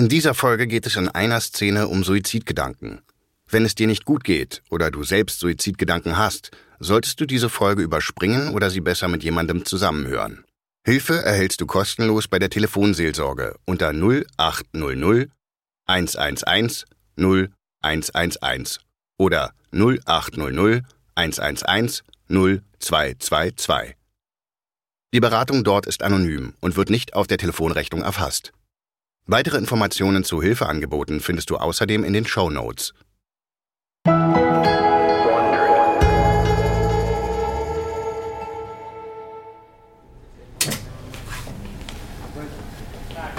In dieser Folge geht es in einer Szene um Suizidgedanken. Wenn es dir nicht gut geht oder du selbst Suizidgedanken hast, solltest du diese Folge überspringen oder sie besser mit jemandem zusammenhören. Hilfe erhältst du kostenlos bei der Telefonseelsorge unter 0800 111 0111 oder 0800 111 0222. Die Beratung dort ist anonym und wird nicht auf der Telefonrechnung erfasst. Weitere Informationen zu Hilfeangeboten findest du außerdem in den Show Notes.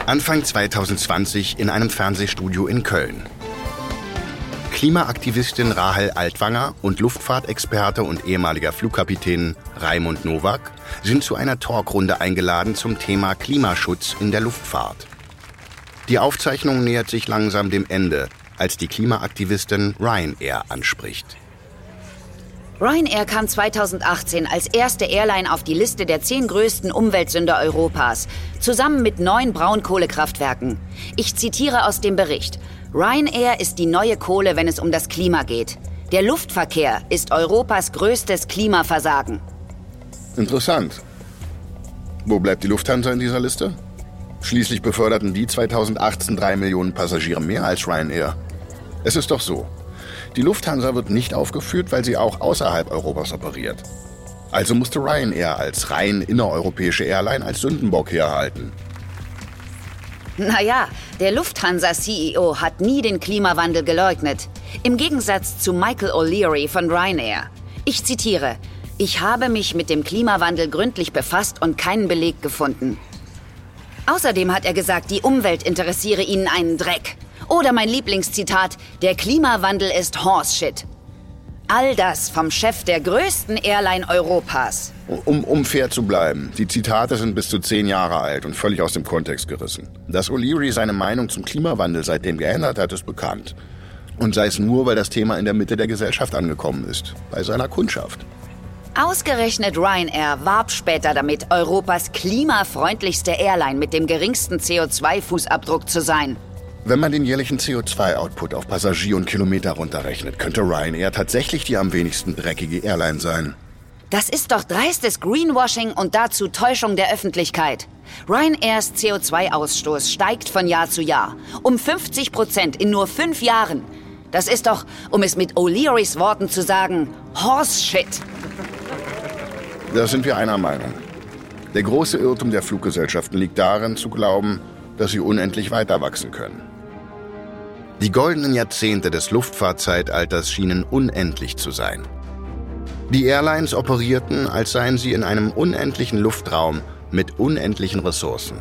Anfang 2020 in einem Fernsehstudio in Köln. Klimaaktivistin Rahel Altwanger und Luftfahrtexperte und ehemaliger Flugkapitän Raimund Nowak sind zu einer Talkrunde eingeladen zum Thema Klimaschutz in der Luftfahrt. Die Aufzeichnung nähert sich langsam dem Ende, als die Klimaaktivistin Ryanair anspricht. Ryanair kam 2018 als erste Airline auf die Liste der zehn größten Umweltsünder Europas, zusammen mit neun Braunkohlekraftwerken. Ich zitiere aus dem Bericht. Ryanair ist die neue Kohle, wenn es um das Klima geht. Der Luftverkehr ist Europas größtes Klimaversagen. Interessant. Wo bleibt die Lufthansa in dieser Liste? Schließlich beförderten die 2018 drei Millionen Passagiere mehr als Ryanair. Es ist doch so. Die Lufthansa wird nicht aufgeführt, weil sie auch außerhalb Europas operiert. Also musste Ryanair als rein innereuropäische Airline als Sündenbock herhalten. Naja, der Lufthansa-CEO hat nie den Klimawandel geleugnet. Im Gegensatz zu Michael O'Leary von Ryanair. Ich zitiere, ich habe mich mit dem Klimawandel gründlich befasst und keinen Beleg gefunden. Außerdem hat er gesagt, die Umwelt interessiere ihn einen Dreck. Oder mein Lieblingszitat, der Klimawandel ist Horseshit. All das vom Chef der größten Airline Europas. Um, um fair zu bleiben, die Zitate sind bis zu zehn Jahre alt und völlig aus dem Kontext gerissen. Dass O'Leary seine Meinung zum Klimawandel seitdem geändert hat, ist bekannt. Und sei es nur, weil das Thema in der Mitte der Gesellschaft angekommen ist, bei seiner Kundschaft. Ausgerechnet Ryanair warb später damit, Europas klimafreundlichste Airline mit dem geringsten CO2-Fußabdruck zu sein. Wenn man den jährlichen CO2-Output auf Passagier und Kilometer runterrechnet, könnte Ryanair tatsächlich die am wenigsten dreckige Airline sein. Das ist doch dreistes Greenwashing und dazu Täuschung der Öffentlichkeit. Ryanairs CO2-Ausstoß steigt von Jahr zu Jahr. Um 50 Prozent in nur fünf Jahren. Das ist doch, um es mit O'Learys Worten zu sagen, Horseshit. Da sind wir einer Meinung. Der große Irrtum der Fluggesellschaften liegt darin, zu glauben, dass sie unendlich weiter wachsen können. Die goldenen Jahrzehnte des Luftfahrtzeitalters schienen unendlich zu sein. Die Airlines operierten, als seien sie in einem unendlichen Luftraum mit unendlichen Ressourcen.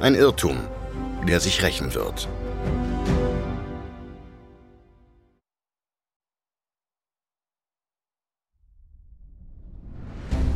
Ein Irrtum, der sich rächen wird.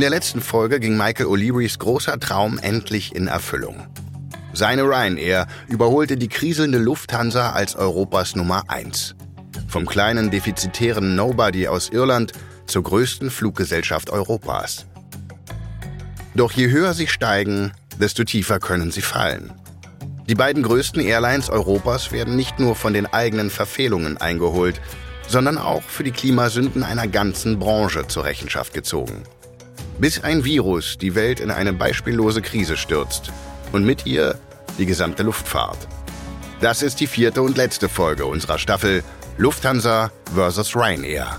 In der letzten Folge ging Michael O'Learys großer Traum endlich in Erfüllung. Seine Ryanair überholte die kriselnde Lufthansa als Europas Nummer 1. Vom kleinen defizitären Nobody aus Irland zur größten Fluggesellschaft Europas. Doch je höher sie steigen, desto tiefer können sie fallen. Die beiden größten Airlines Europas werden nicht nur von den eigenen Verfehlungen eingeholt, sondern auch für die Klimasünden einer ganzen Branche zur Rechenschaft gezogen bis ein Virus die Welt in eine beispiellose Krise stürzt und mit ihr die gesamte Luftfahrt. Das ist die vierte und letzte Folge unserer Staffel Lufthansa vs. Ryanair.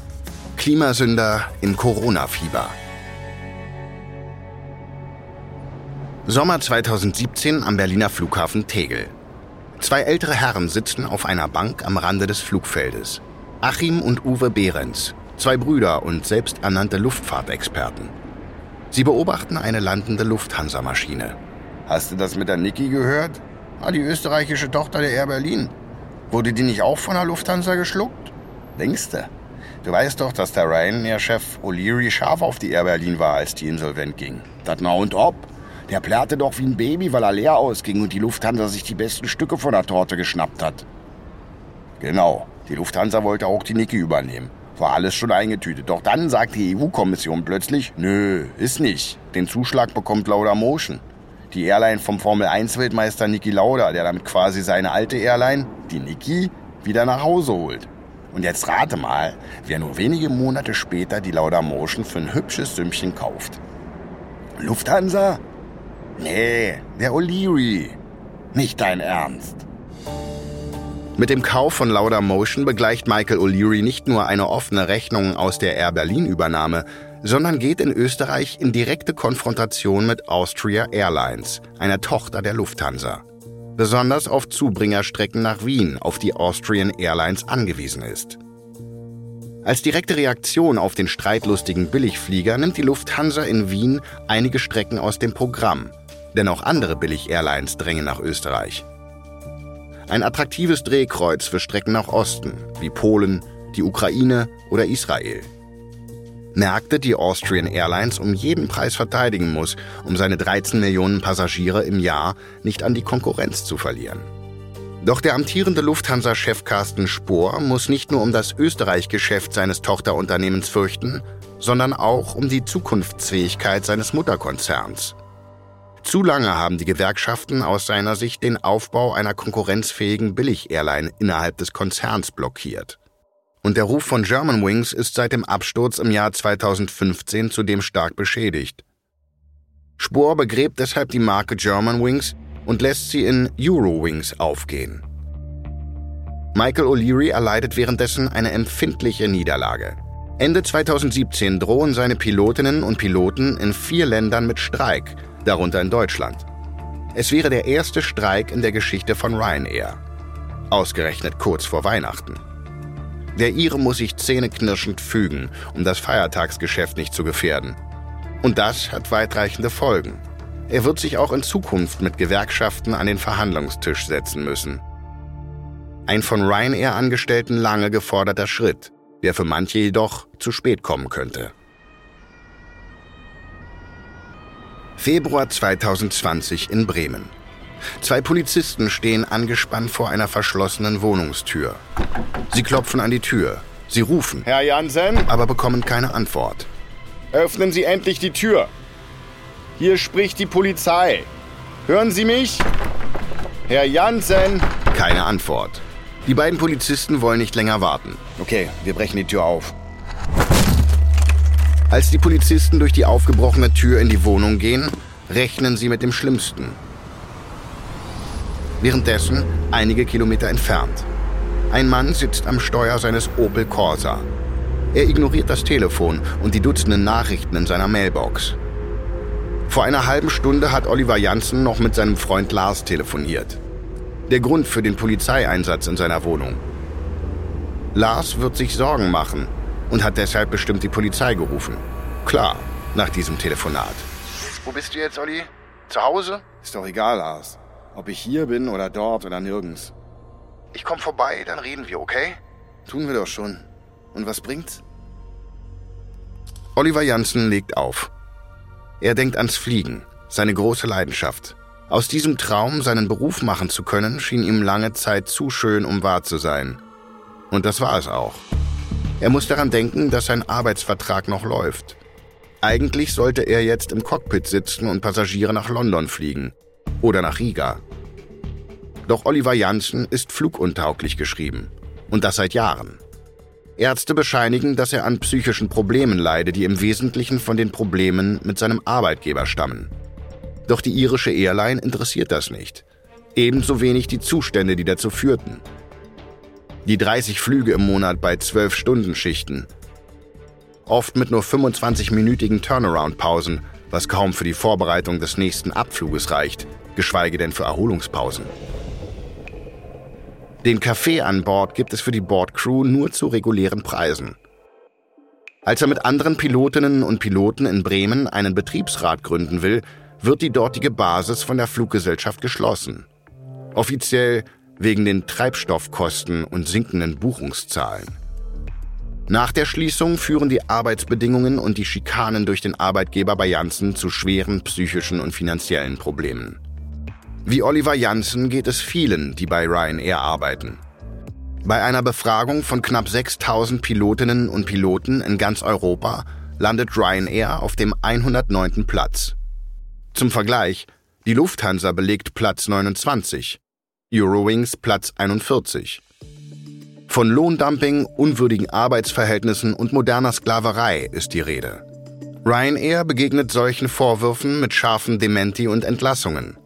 Klimasünder im Corona-Fieber. Sommer 2017 am Berliner Flughafen Tegel. Zwei ältere Herren sitzen auf einer Bank am Rande des Flugfeldes. Achim und Uwe Behrens, zwei Brüder und selbsternannte Luftfahrtexperten. Sie beobachten eine landende Lufthansa-Maschine. Hast du das mit der Niki gehört? Ah, die österreichische Tochter der Air Berlin. Wurde die nicht auch von der Lufthansa geschluckt? Denkste? Du weißt doch, dass der Ryanair-Chef O'Leary scharf auf die Air Berlin war, als die insolvent ging. Das na und ob. Der plärrte doch wie ein Baby, weil er leer ausging und die Lufthansa sich die besten Stücke von der Torte geschnappt hat. Genau, die Lufthansa wollte auch die Niki übernehmen. War alles schon eingetütet. Doch dann sagt die EU-Kommission plötzlich, nö, ist nicht. Den Zuschlag bekommt Lauda Motion. Die Airline vom Formel-1-Weltmeister Niki Lauda, der damit quasi seine alte Airline, die Niki, wieder nach Hause holt. Und jetzt rate mal, wer nur wenige Monate später die Lauda Motion für ein hübsches Sümmchen kauft. Lufthansa? Nee, der O'Leary. Nicht dein Ernst. Mit dem Kauf von Lauda Motion begleicht Michael O'Leary nicht nur eine offene Rechnung aus der Air Berlin Übernahme, sondern geht in Österreich in direkte Konfrontation mit Austria Airlines, einer Tochter der Lufthansa. Besonders auf Zubringerstrecken nach Wien, auf die Austrian Airlines angewiesen ist. Als direkte Reaktion auf den streitlustigen Billigflieger nimmt die Lufthansa in Wien einige Strecken aus dem Programm, denn auch andere Billig-Airlines drängen nach Österreich. Ein attraktives Drehkreuz für Strecken nach Osten, wie Polen, die Ukraine oder Israel. Märkte, die Austrian Airlines um jeden Preis verteidigen muss, um seine 13 Millionen Passagiere im Jahr nicht an die Konkurrenz zu verlieren. Doch der amtierende Lufthansa-Chef Carsten Spohr muss nicht nur um das Österreich-Geschäft seines Tochterunternehmens fürchten, sondern auch um die Zukunftsfähigkeit seines Mutterkonzerns. Zu lange haben die Gewerkschaften aus seiner Sicht den Aufbau einer konkurrenzfähigen Billig-Airline innerhalb des Konzerns blockiert. Und der Ruf von Germanwings ist seit dem Absturz im Jahr 2015 zudem stark beschädigt. Spohr begräbt deshalb die Marke Germanwings und lässt sie in Eurowings aufgehen. Michael O'Leary erleidet währenddessen eine empfindliche Niederlage. Ende 2017 drohen seine Pilotinnen und Piloten in vier Ländern mit Streik, darunter in Deutschland. Es wäre der erste Streik in der Geschichte von Ryanair. Ausgerechnet kurz vor Weihnachten. Der Ire muss sich zähneknirschend fügen, um das Feiertagsgeschäft nicht zu gefährden. Und das hat weitreichende Folgen. Er wird sich auch in Zukunft mit Gewerkschaften an den Verhandlungstisch setzen müssen. Ein von Ryanair-Angestellten lange geforderter Schritt, der für manche jedoch zu spät kommen könnte. Februar 2020 in Bremen. Zwei Polizisten stehen angespannt vor einer verschlossenen Wohnungstür. Sie klopfen an die Tür. Sie rufen. Herr Jansen? Aber bekommen keine Antwort. Öffnen Sie endlich die Tür. Hier spricht die Polizei. Hören Sie mich? Herr Jansen? Keine Antwort. Die beiden Polizisten wollen nicht länger warten. Okay, wir brechen die Tür auf. Als die Polizisten durch die aufgebrochene Tür in die Wohnung gehen, rechnen sie mit dem Schlimmsten. Währenddessen einige Kilometer entfernt. Ein Mann sitzt am Steuer seines Opel Corsa. Er ignoriert das Telefon und die Dutzenden Nachrichten in seiner Mailbox. Vor einer halben Stunde hat Oliver Janssen noch mit seinem Freund Lars telefoniert. Der Grund für den Polizeieinsatz in seiner Wohnung. Lars wird sich Sorgen machen und hat deshalb bestimmt die Polizei gerufen. Klar, nach diesem Telefonat. Wo bist du jetzt, Olli? Zu Hause? Ist doch egal, Lars. Ob ich hier bin oder dort oder nirgends. Ich komm vorbei, dann reden wir, okay? Tun wir doch schon. Und was bringt's? Oliver Janssen legt auf. Er denkt ans Fliegen, seine große Leidenschaft. Aus diesem Traum, seinen Beruf machen zu können, schien ihm lange Zeit zu schön, um wahr zu sein. Und das war es auch. Er muss daran denken, dass sein Arbeitsvertrag noch läuft. Eigentlich sollte er jetzt im Cockpit sitzen und Passagiere nach London fliegen oder nach Riga. Doch Oliver Janssen ist fluguntauglich geschrieben. Und das seit Jahren. Ärzte bescheinigen, dass er an psychischen Problemen leide, die im Wesentlichen von den Problemen mit seinem Arbeitgeber stammen. Doch die irische Airline interessiert das nicht. Ebenso wenig die Zustände, die dazu führten. Die 30 Flüge im Monat bei 12-Stunden-Schichten. Oft mit nur 25-minütigen Turnaround-Pausen, was kaum für die Vorbereitung des nächsten Abfluges reicht, geschweige denn für Erholungspausen. Den Kaffee an Bord gibt es für die Bordcrew nur zu regulären Preisen. Als er mit anderen Pilotinnen und Piloten in Bremen einen Betriebsrat gründen will, wird die dortige Basis von der Fluggesellschaft geschlossen. Offiziell wegen den Treibstoffkosten und sinkenden Buchungszahlen. Nach der Schließung führen die Arbeitsbedingungen und die Schikanen durch den Arbeitgeber bei Janssen zu schweren psychischen und finanziellen Problemen. Wie Oliver Janssen geht es vielen, die bei Ryanair arbeiten. Bei einer Befragung von knapp 6000 Pilotinnen und Piloten in ganz Europa landet Ryanair auf dem 109. Platz. Zum Vergleich, die Lufthansa belegt Platz 29, Eurowings Platz 41. Von Lohndumping, unwürdigen Arbeitsverhältnissen und moderner Sklaverei ist die Rede. Ryanair begegnet solchen Vorwürfen mit scharfen Dementi und Entlassungen.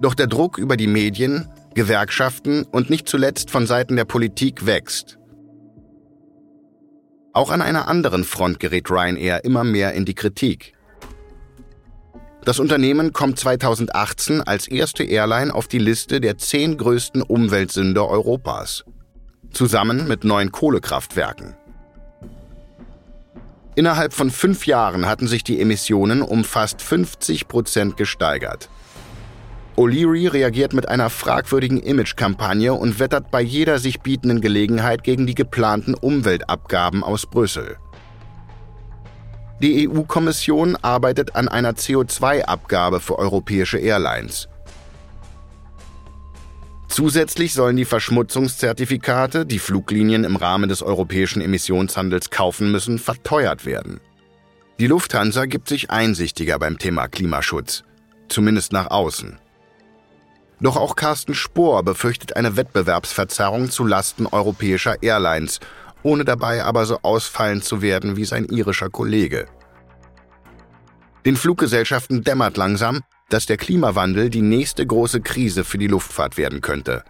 Doch der Druck über die Medien, Gewerkschaften und nicht zuletzt von Seiten der Politik wächst. Auch an einer anderen Front gerät Ryanair immer mehr in die Kritik. Das Unternehmen kommt 2018 als erste Airline auf die Liste der zehn größten Umweltsünder Europas. Zusammen mit neun Kohlekraftwerken. Innerhalb von fünf Jahren hatten sich die Emissionen um fast 50 Prozent gesteigert. O'Leary reagiert mit einer fragwürdigen Imagekampagne und wettert bei jeder sich bietenden Gelegenheit gegen die geplanten Umweltabgaben aus Brüssel. Die EU-Kommission arbeitet an einer CO2-Abgabe für europäische Airlines. Zusätzlich sollen die Verschmutzungszertifikate, die Fluglinien im Rahmen des europäischen Emissionshandels kaufen müssen, verteuert werden. Die Lufthansa gibt sich einsichtiger beim Thema Klimaschutz, zumindest nach außen. Doch auch Carsten Spohr befürchtet eine Wettbewerbsverzerrung zu Lasten europäischer Airlines ohne dabei aber so ausfallend zu werden wie sein irischer Kollege. Den Fluggesellschaften dämmert langsam, dass der Klimawandel die nächste große Krise für die Luftfahrt werden könnte.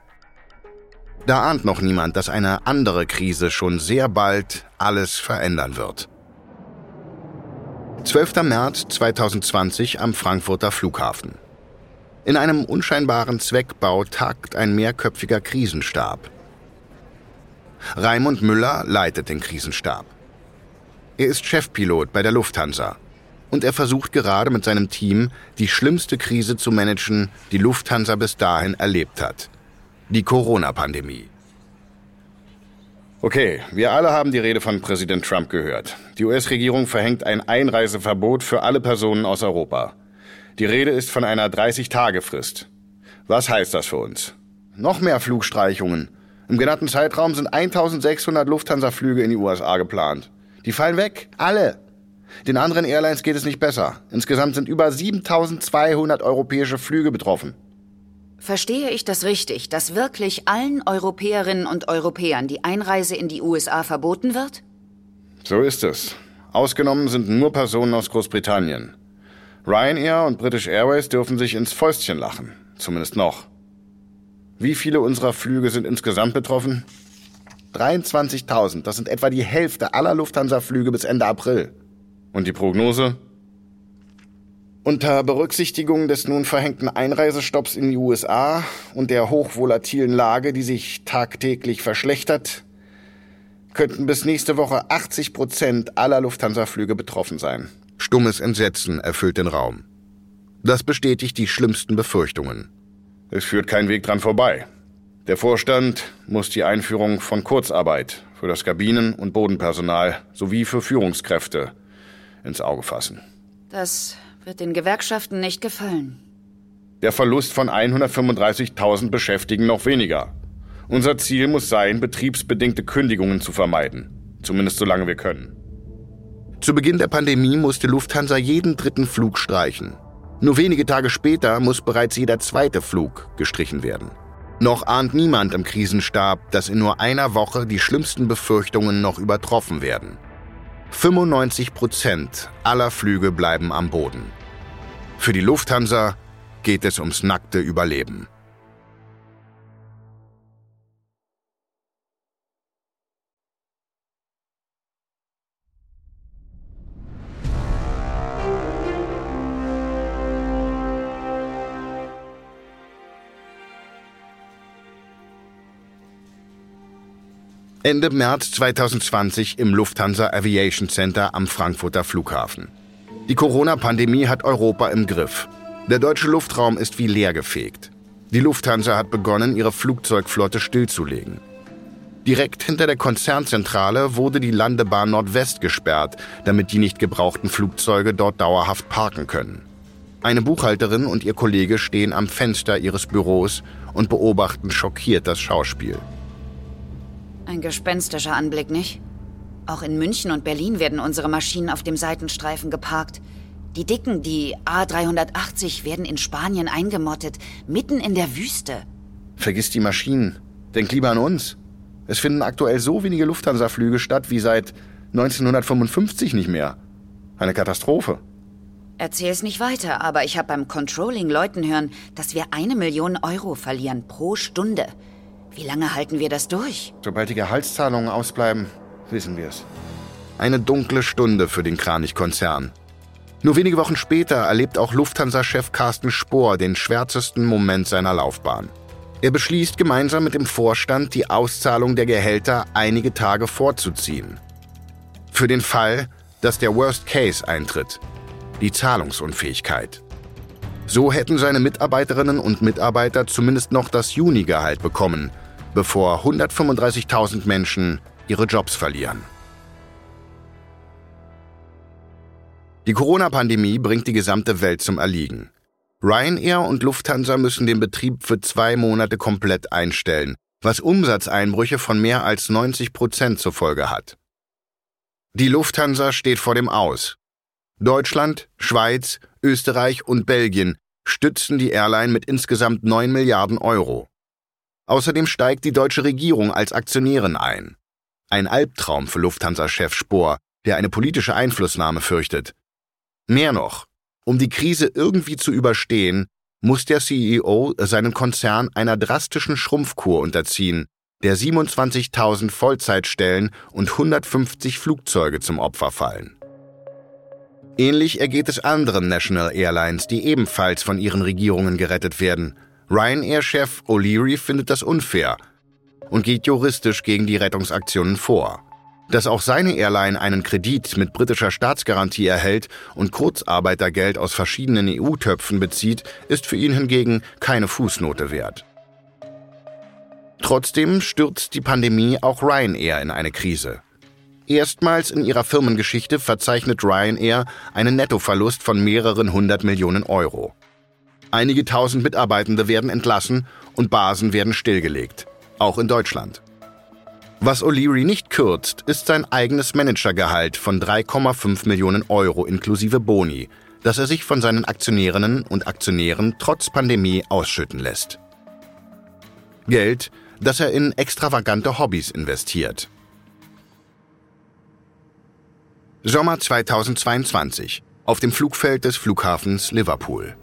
Da ahnt noch niemand, dass eine andere Krise schon sehr bald alles verändern wird. 12. März 2020 am Frankfurter Flughafen. In einem unscheinbaren Zweckbau tagt ein mehrköpfiger Krisenstab. Raimund Müller leitet den Krisenstab. Er ist Chefpilot bei der Lufthansa und er versucht gerade mit seinem Team die schlimmste Krise zu managen, die Lufthansa bis dahin erlebt hat. Die Corona-Pandemie. Okay, wir alle haben die Rede von Präsident Trump gehört. Die US-Regierung verhängt ein Einreiseverbot für alle Personen aus Europa. Die Rede ist von einer 30-Tage-Frist. Was heißt das für uns? Noch mehr Flugstreichungen, im genannten Zeitraum sind 1600 Lufthansa-Flüge in die USA geplant. Die fallen weg. Alle. Den anderen Airlines geht es nicht besser. Insgesamt sind über 7200 europäische Flüge betroffen. Verstehe ich das richtig, dass wirklich allen Europäerinnen und Europäern die Einreise in die USA verboten wird? So ist es. Ausgenommen sind nur Personen aus Großbritannien. Ryanair und British Airways dürfen sich ins Fäustchen lachen. Zumindest noch. Wie viele unserer Flüge sind insgesamt betroffen? 23.000. Das sind etwa die Hälfte aller Lufthansa-Flüge bis Ende April. Und die Prognose? Unter Berücksichtigung des nun verhängten Einreisestopps in die USA und der hochvolatilen Lage, die sich tagtäglich verschlechtert, könnten bis nächste Woche 80 Prozent aller Lufthansa-Flüge betroffen sein. Stummes Entsetzen erfüllt den Raum. Das bestätigt die schlimmsten Befürchtungen. Es führt kein Weg dran vorbei. Der Vorstand muss die Einführung von Kurzarbeit für das Kabinen- und Bodenpersonal sowie für Führungskräfte ins Auge fassen. Das wird den Gewerkschaften nicht gefallen. Der Verlust von 135.000 Beschäftigten noch weniger. Unser Ziel muss sein, betriebsbedingte Kündigungen zu vermeiden. Zumindest solange wir können. Zu Beginn der Pandemie musste Lufthansa jeden dritten Flug streichen. Nur wenige Tage später muss bereits jeder zweite Flug gestrichen werden. Noch ahnt niemand im Krisenstab, dass in nur einer Woche die schlimmsten Befürchtungen noch übertroffen werden. 95 Prozent aller Flüge bleiben am Boden. Für die Lufthansa geht es ums nackte Überleben. Ende März 2020 im Lufthansa Aviation Center am Frankfurter Flughafen. Die Corona-Pandemie hat Europa im Griff. Der deutsche Luftraum ist wie leergefegt. Die Lufthansa hat begonnen, ihre Flugzeugflotte stillzulegen. Direkt hinter der Konzernzentrale wurde die Landebahn Nordwest gesperrt, damit die nicht gebrauchten Flugzeuge dort dauerhaft parken können. Eine Buchhalterin und ihr Kollege stehen am Fenster ihres Büros und beobachten schockiert das Schauspiel. Ein gespenstischer Anblick, nicht? Auch in München und Berlin werden unsere Maschinen auf dem Seitenstreifen geparkt. Die Dicken, die A380, werden in Spanien eingemottet, mitten in der Wüste. Vergiss die Maschinen. Denk lieber an uns. Es finden aktuell so wenige Lufthansa-Flüge statt wie seit 1955 nicht mehr. Eine Katastrophe. Erzähl's nicht weiter, aber ich habe beim Controlling Leuten hören, dass wir eine Million Euro verlieren pro Stunde. Wie lange halten wir das durch? Sobald die Gehaltszahlungen ausbleiben, wissen wir es. Eine dunkle Stunde für den Kranich-Konzern. Nur wenige Wochen später erlebt auch Lufthansa-Chef Carsten Spohr den schwärzesten Moment seiner Laufbahn. Er beschließt gemeinsam mit dem Vorstand, die Auszahlung der Gehälter einige Tage vorzuziehen. Für den Fall, dass der Worst Case eintritt, die Zahlungsunfähigkeit. So hätten seine Mitarbeiterinnen und Mitarbeiter zumindest noch das Junigehalt bekommen, bevor 135.000 Menschen ihre Jobs verlieren. Die Corona-Pandemie bringt die gesamte Welt zum Erliegen. Ryanair und Lufthansa müssen den Betrieb für zwei Monate komplett einstellen, was Umsatzeinbrüche von mehr als 90 Prozent zur Folge hat. Die Lufthansa steht vor dem Aus. Deutschland, Schweiz, Österreich und Belgien stützen die Airline mit insgesamt 9 Milliarden Euro. Außerdem steigt die deutsche Regierung als Aktionärin ein. Ein Albtraum für Lufthansa-Chef Spohr, der eine politische Einflussnahme fürchtet. Mehr noch, um die Krise irgendwie zu überstehen, muss der CEO seinen Konzern einer drastischen Schrumpfkur unterziehen, der 27.000 Vollzeitstellen und 150 Flugzeuge zum Opfer fallen. Ähnlich ergeht es anderen National Airlines, die ebenfalls von ihren Regierungen gerettet werden. Ryanair-Chef O'Leary findet das unfair und geht juristisch gegen die Rettungsaktionen vor. Dass auch seine Airline einen Kredit mit britischer Staatsgarantie erhält und Kurzarbeitergeld aus verschiedenen EU-Töpfen bezieht, ist für ihn hingegen keine Fußnote wert. Trotzdem stürzt die Pandemie auch Ryanair in eine Krise. Erstmals in ihrer Firmengeschichte verzeichnet Ryanair einen Nettoverlust von mehreren hundert Millionen Euro. Einige tausend Mitarbeitende werden entlassen und Basen werden stillgelegt, auch in Deutschland. Was O'Leary nicht kürzt, ist sein eigenes Managergehalt von 3,5 Millionen Euro inklusive Boni, das er sich von seinen Aktionärinnen und Aktionären trotz Pandemie ausschütten lässt. Geld, das er in extravagante Hobbys investiert. Sommer 2022 auf dem Flugfeld des Flughafens Liverpool.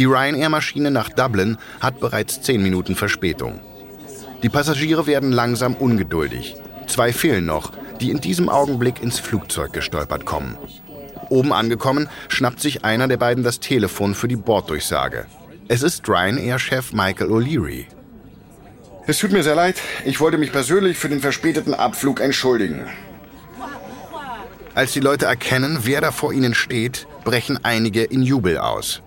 Die Ryanair-Maschine nach Dublin hat bereits 10 Minuten Verspätung. Die Passagiere werden langsam ungeduldig. Zwei fehlen noch, die in diesem Augenblick ins Flugzeug gestolpert kommen. Oben angekommen, schnappt sich einer der beiden das Telefon für die Borddurchsage. Es ist Ryanair-Chef Michael O'Leary. Es tut mir sehr leid. Ich wollte mich persönlich für den verspäteten Abflug entschuldigen. Als die Leute erkennen, wer da vor ihnen steht, brechen einige in Jubel aus.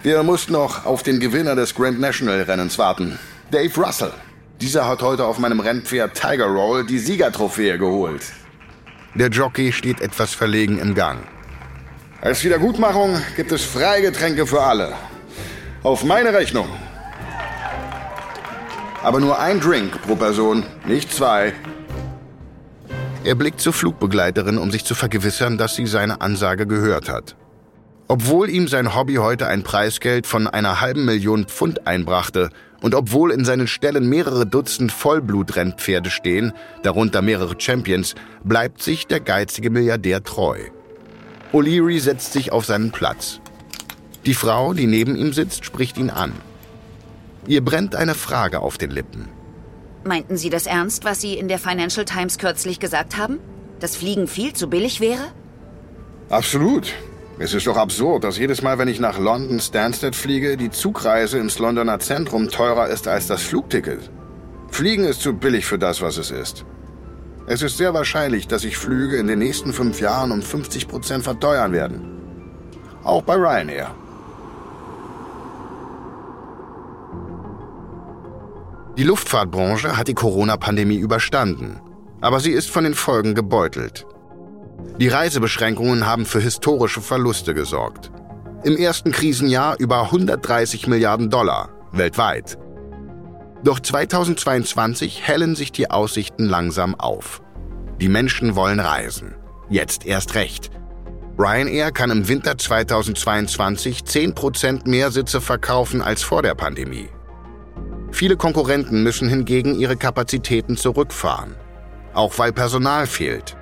Wir mussten noch auf den Gewinner des Grand National Rennens warten, Dave Russell. Dieser hat heute auf meinem Rennpferd Tiger Roll die Siegertrophäe geholt. Der Jockey steht etwas verlegen im Gang. Als Wiedergutmachung gibt es Freigetränke für alle. Auf meine Rechnung. Aber nur ein Drink pro Person, nicht zwei. Er blickt zur Flugbegleiterin, um sich zu vergewissern, dass sie seine Ansage gehört hat. Obwohl ihm sein Hobby heute ein Preisgeld von einer halben Million Pfund einbrachte und obwohl in seinen Ställen mehrere Dutzend Vollblutrennpferde stehen, darunter mehrere Champions, bleibt sich der geizige Milliardär treu. O'Leary setzt sich auf seinen Platz. Die Frau, die neben ihm sitzt, spricht ihn an. Ihr brennt eine Frage auf den Lippen. Meinten Sie das ernst, was Sie in der Financial Times kürzlich gesagt haben? Dass Fliegen viel zu billig wäre? Absolut. Es ist doch absurd, dass jedes Mal, wenn ich nach London Stansted fliege, die Zugreise ins Londoner Zentrum teurer ist als das Flugticket. Fliegen ist zu billig für das, was es ist. Es ist sehr wahrscheinlich, dass sich Flüge in den nächsten fünf Jahren um 50 Prozent verteuern werden. Auch bei Ryanair. Die Luftfahrtbranche hat die Corona-Pandemie überstanden, aber sie ist von den Folgen gebeutelt. Die Reisebeschränkungen haben für historische Verluste gesorgt. Im ersten Krisenjahr über 130 Milliarden Dollar weltweit. Doch 2022 hellen sich die Aussichten langsam auf. Die Menschen wollen reisen. Jetzt erst recht. Ryanair kann im Winter 2022 10% mehr Sitze verkaufen als vor der Pandemie. Viele Konkurrenten müssen hingegen ihre Kapazitäten zurückfahren, auch weil Personal fehlt.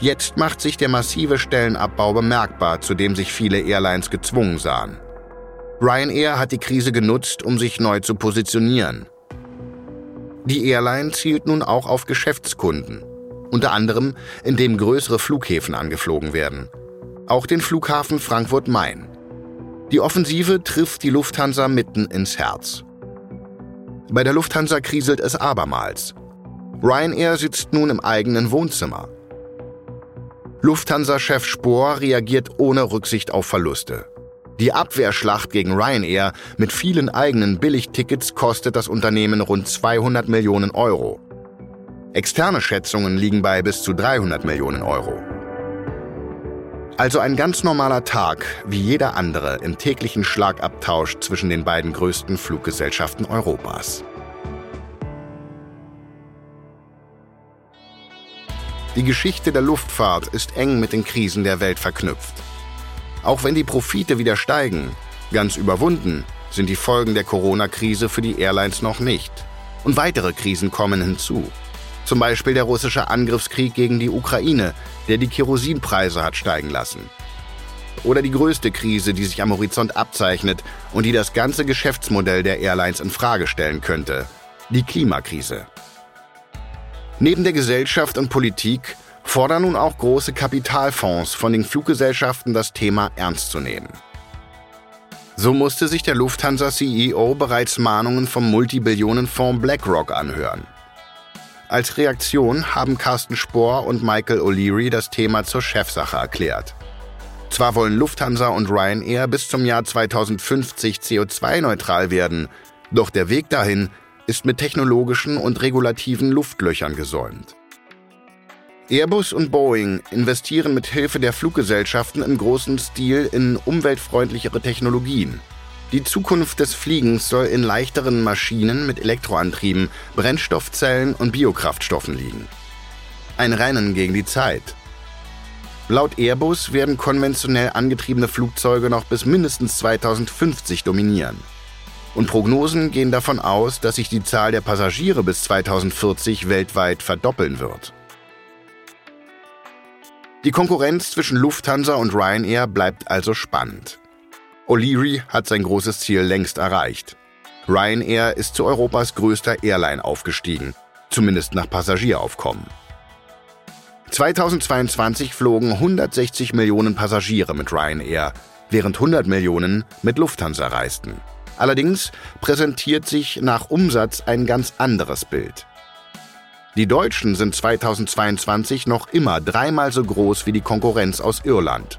Jetzt macht sich der massive Stellenabbau bemerkbar, zu dem sich viele Airlines gezwungen sahen. Ryanair hat die Krise genutzt, um sich neu zu positionieren. Die Airline zielt nun auch auf Geschäftskunden, unter anderem indem größere Flughäfen angeflogen werden. Auch den Flughafen Frankfurt-Main. Die Offensive trifft die Lufthansa mitten ins Herz. Bei der Lufthansa kriselt es abermals. Ryanair sitzt nun im eigenen Wohnzimmer. Lufthansa-Chef Spohr reagiert ohne Rücksicht auf Verluste. Die Abwehrschlacht gegen Ryanair mit vielen eigenen Billigtickets kostet das Unternehmen rund 200 Millionen Euro. Externe Schätzungen liegen bei bis zu 300 Millionen Euro. Also ein ganz normaler Tag, wie jeder andere im täglichen Schlagabtausch zwischen den beiden größten Fluggesellschaften Europas. Die Geschichte der Luftfahrt ist eng mit den Krisen der Welt verknüpft. Auch wenn die Profite wieder steigen, ganz überwunden sind die Folgen der Corona-Krise für die Airlines noch nicht. Und weitere Krisen kommen hinzu. Zum Beispiel der russische Angriffskrieg gegen die Ukraine, der die Kerosinpreise hat steigen lassen. Oder die größte Krise, die sich am Horizont abzeichnet und die das ganze Geschäftsmodell der Airlines in Frage stellen könnte, die Klimakrise. Neben der Gesellschaft und Politik fordern nun auch große Kapitalfonds von den Fluggesellschaften das Thema ernst zu nehmen. So musste sich der Lufthansa-CEO bereits Mahnungen vom Multibillionenfonds BlackRock anhören. Als Reaktion haben Carsten Spohr und Michael O'Leary das Thema zur Chefsache erklärt. Zwar wollen Lufthansa und Ryanair bis zum Jahr 2050 CO2-neutral werden, doch der Weg dahin ist mit technologischen und regulativen Luftlöchern gesäumt. Airbus und Boeing investieren mit Hilfe der Fluggesellschaften im großen Stil in umweltfreundlichere Technologien. Die Zukunft des Fliegens soll in leichteren Maschinen mit Elektroantrieben, Brennstoffzellen und Biokraftstoffen liegen. Ein Rennen gegen die Zeit. Laut Airbus werden konventionell angetriebene Flugzeuge noch bis mindestens 2050 dominieren. Und Prognosen gehen davon aus, dass sich die Zahl der Passagiere bis 2040 weltweit verdoppeln wird. Die Konkurrenz zwischen Lufthansa und Ryanair bleibt also spannend. O'Leary hat sein großes Ziel längst erreicht. Ryanair ist zu Europas größter Airline aufgestiegen, zumindest nach Passagieraufkommen. 2022 flogen 160 Millionen Passagiere mit Ryanair, während 100 Millionen mit Lufthansa reisten. Allerdings präsentiert sich nach Umsatz ein ganz anderes Bild. Die Deutschen sind 2022 noch immer dreimal so groß wie die Konkurrenz aus Irland.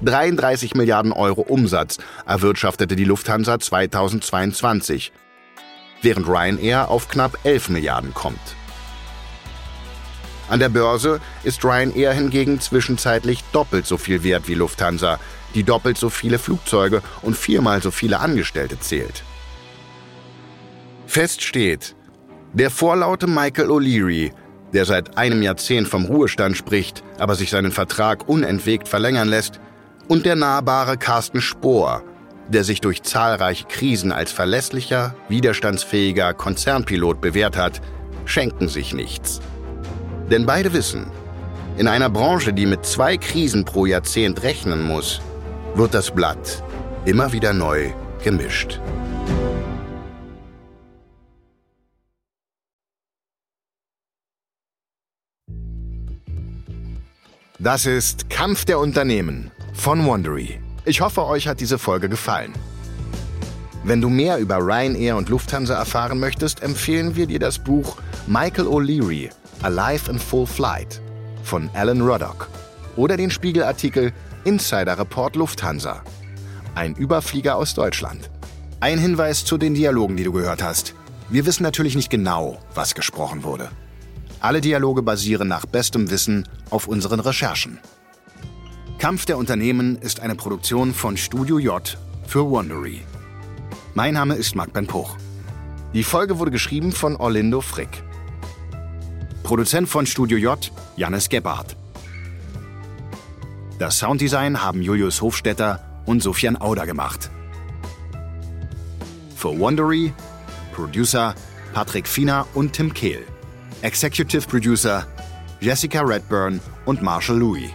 33 Milliarden Euro Umsatz erwirtschaftete die Lufthansa 2022, während Ryanair auf knapp 11 Milliarden kommt. An der Börse ist Ryanair hingegen zwischenzeitlich doppelt so viel wert wie Lufthansa, die doppelt so viele Flugzeuge und viermal so viele Angestellte zählt. Fest steht, der vorlaute Michael O'Leary, der seit einem Jahrzehnt vom Ruhestand spricht, aber sich seinen Vertrag unentwegt verlängern lässt, und der nahbare Carsten Spohr, der sich durch zahlreiche Krisen als verlässlicher, widerstandsfähiger Konzernpilot bewährt hat, schenken sich nichts. Denn beide wissen, in einer Branche, die mit zwei Krisen pro Jahrzehnt rechnen muss, wird das Blatt immer wieder neu gemischt. Das ist Kampf der Unternehmen von Wondery. Ich hoffe, euch hat diese Folge gefallen. Wenn du mehr über Ryanair und Lufthansa erfahren möchtest, empfehlen wir dir das Buch Michael O'Leary Alive in Full Flight von Alan Ruddock oder den Spiegelartikel Insider Report Lufthansa. Ein Überflieger aus Deutschland. Ein Hinweis zu den Dialogen, die du gehört hast. Wir wissen natürlich nicht genau, was gesprochen wurde. Alle Dialoge basieren nach bestem Wissen auf unseren Recherchen. Kampf der Unternehmen ist eine Produktion von Studio J für Wondery. Mein Name ist Marc Ben Puch. Die Folge wurde geschrieben von Orlindo Frick. Produzent von Studio J, Jannis Gebhardt. Das Sounddesign haben Julius Hofstetter und Sofian Auder gemacht. Für Wondery, Producer Patrick Fiener und Tim Kehl. Executive Producer Jessica Redburn und Marshall Louis.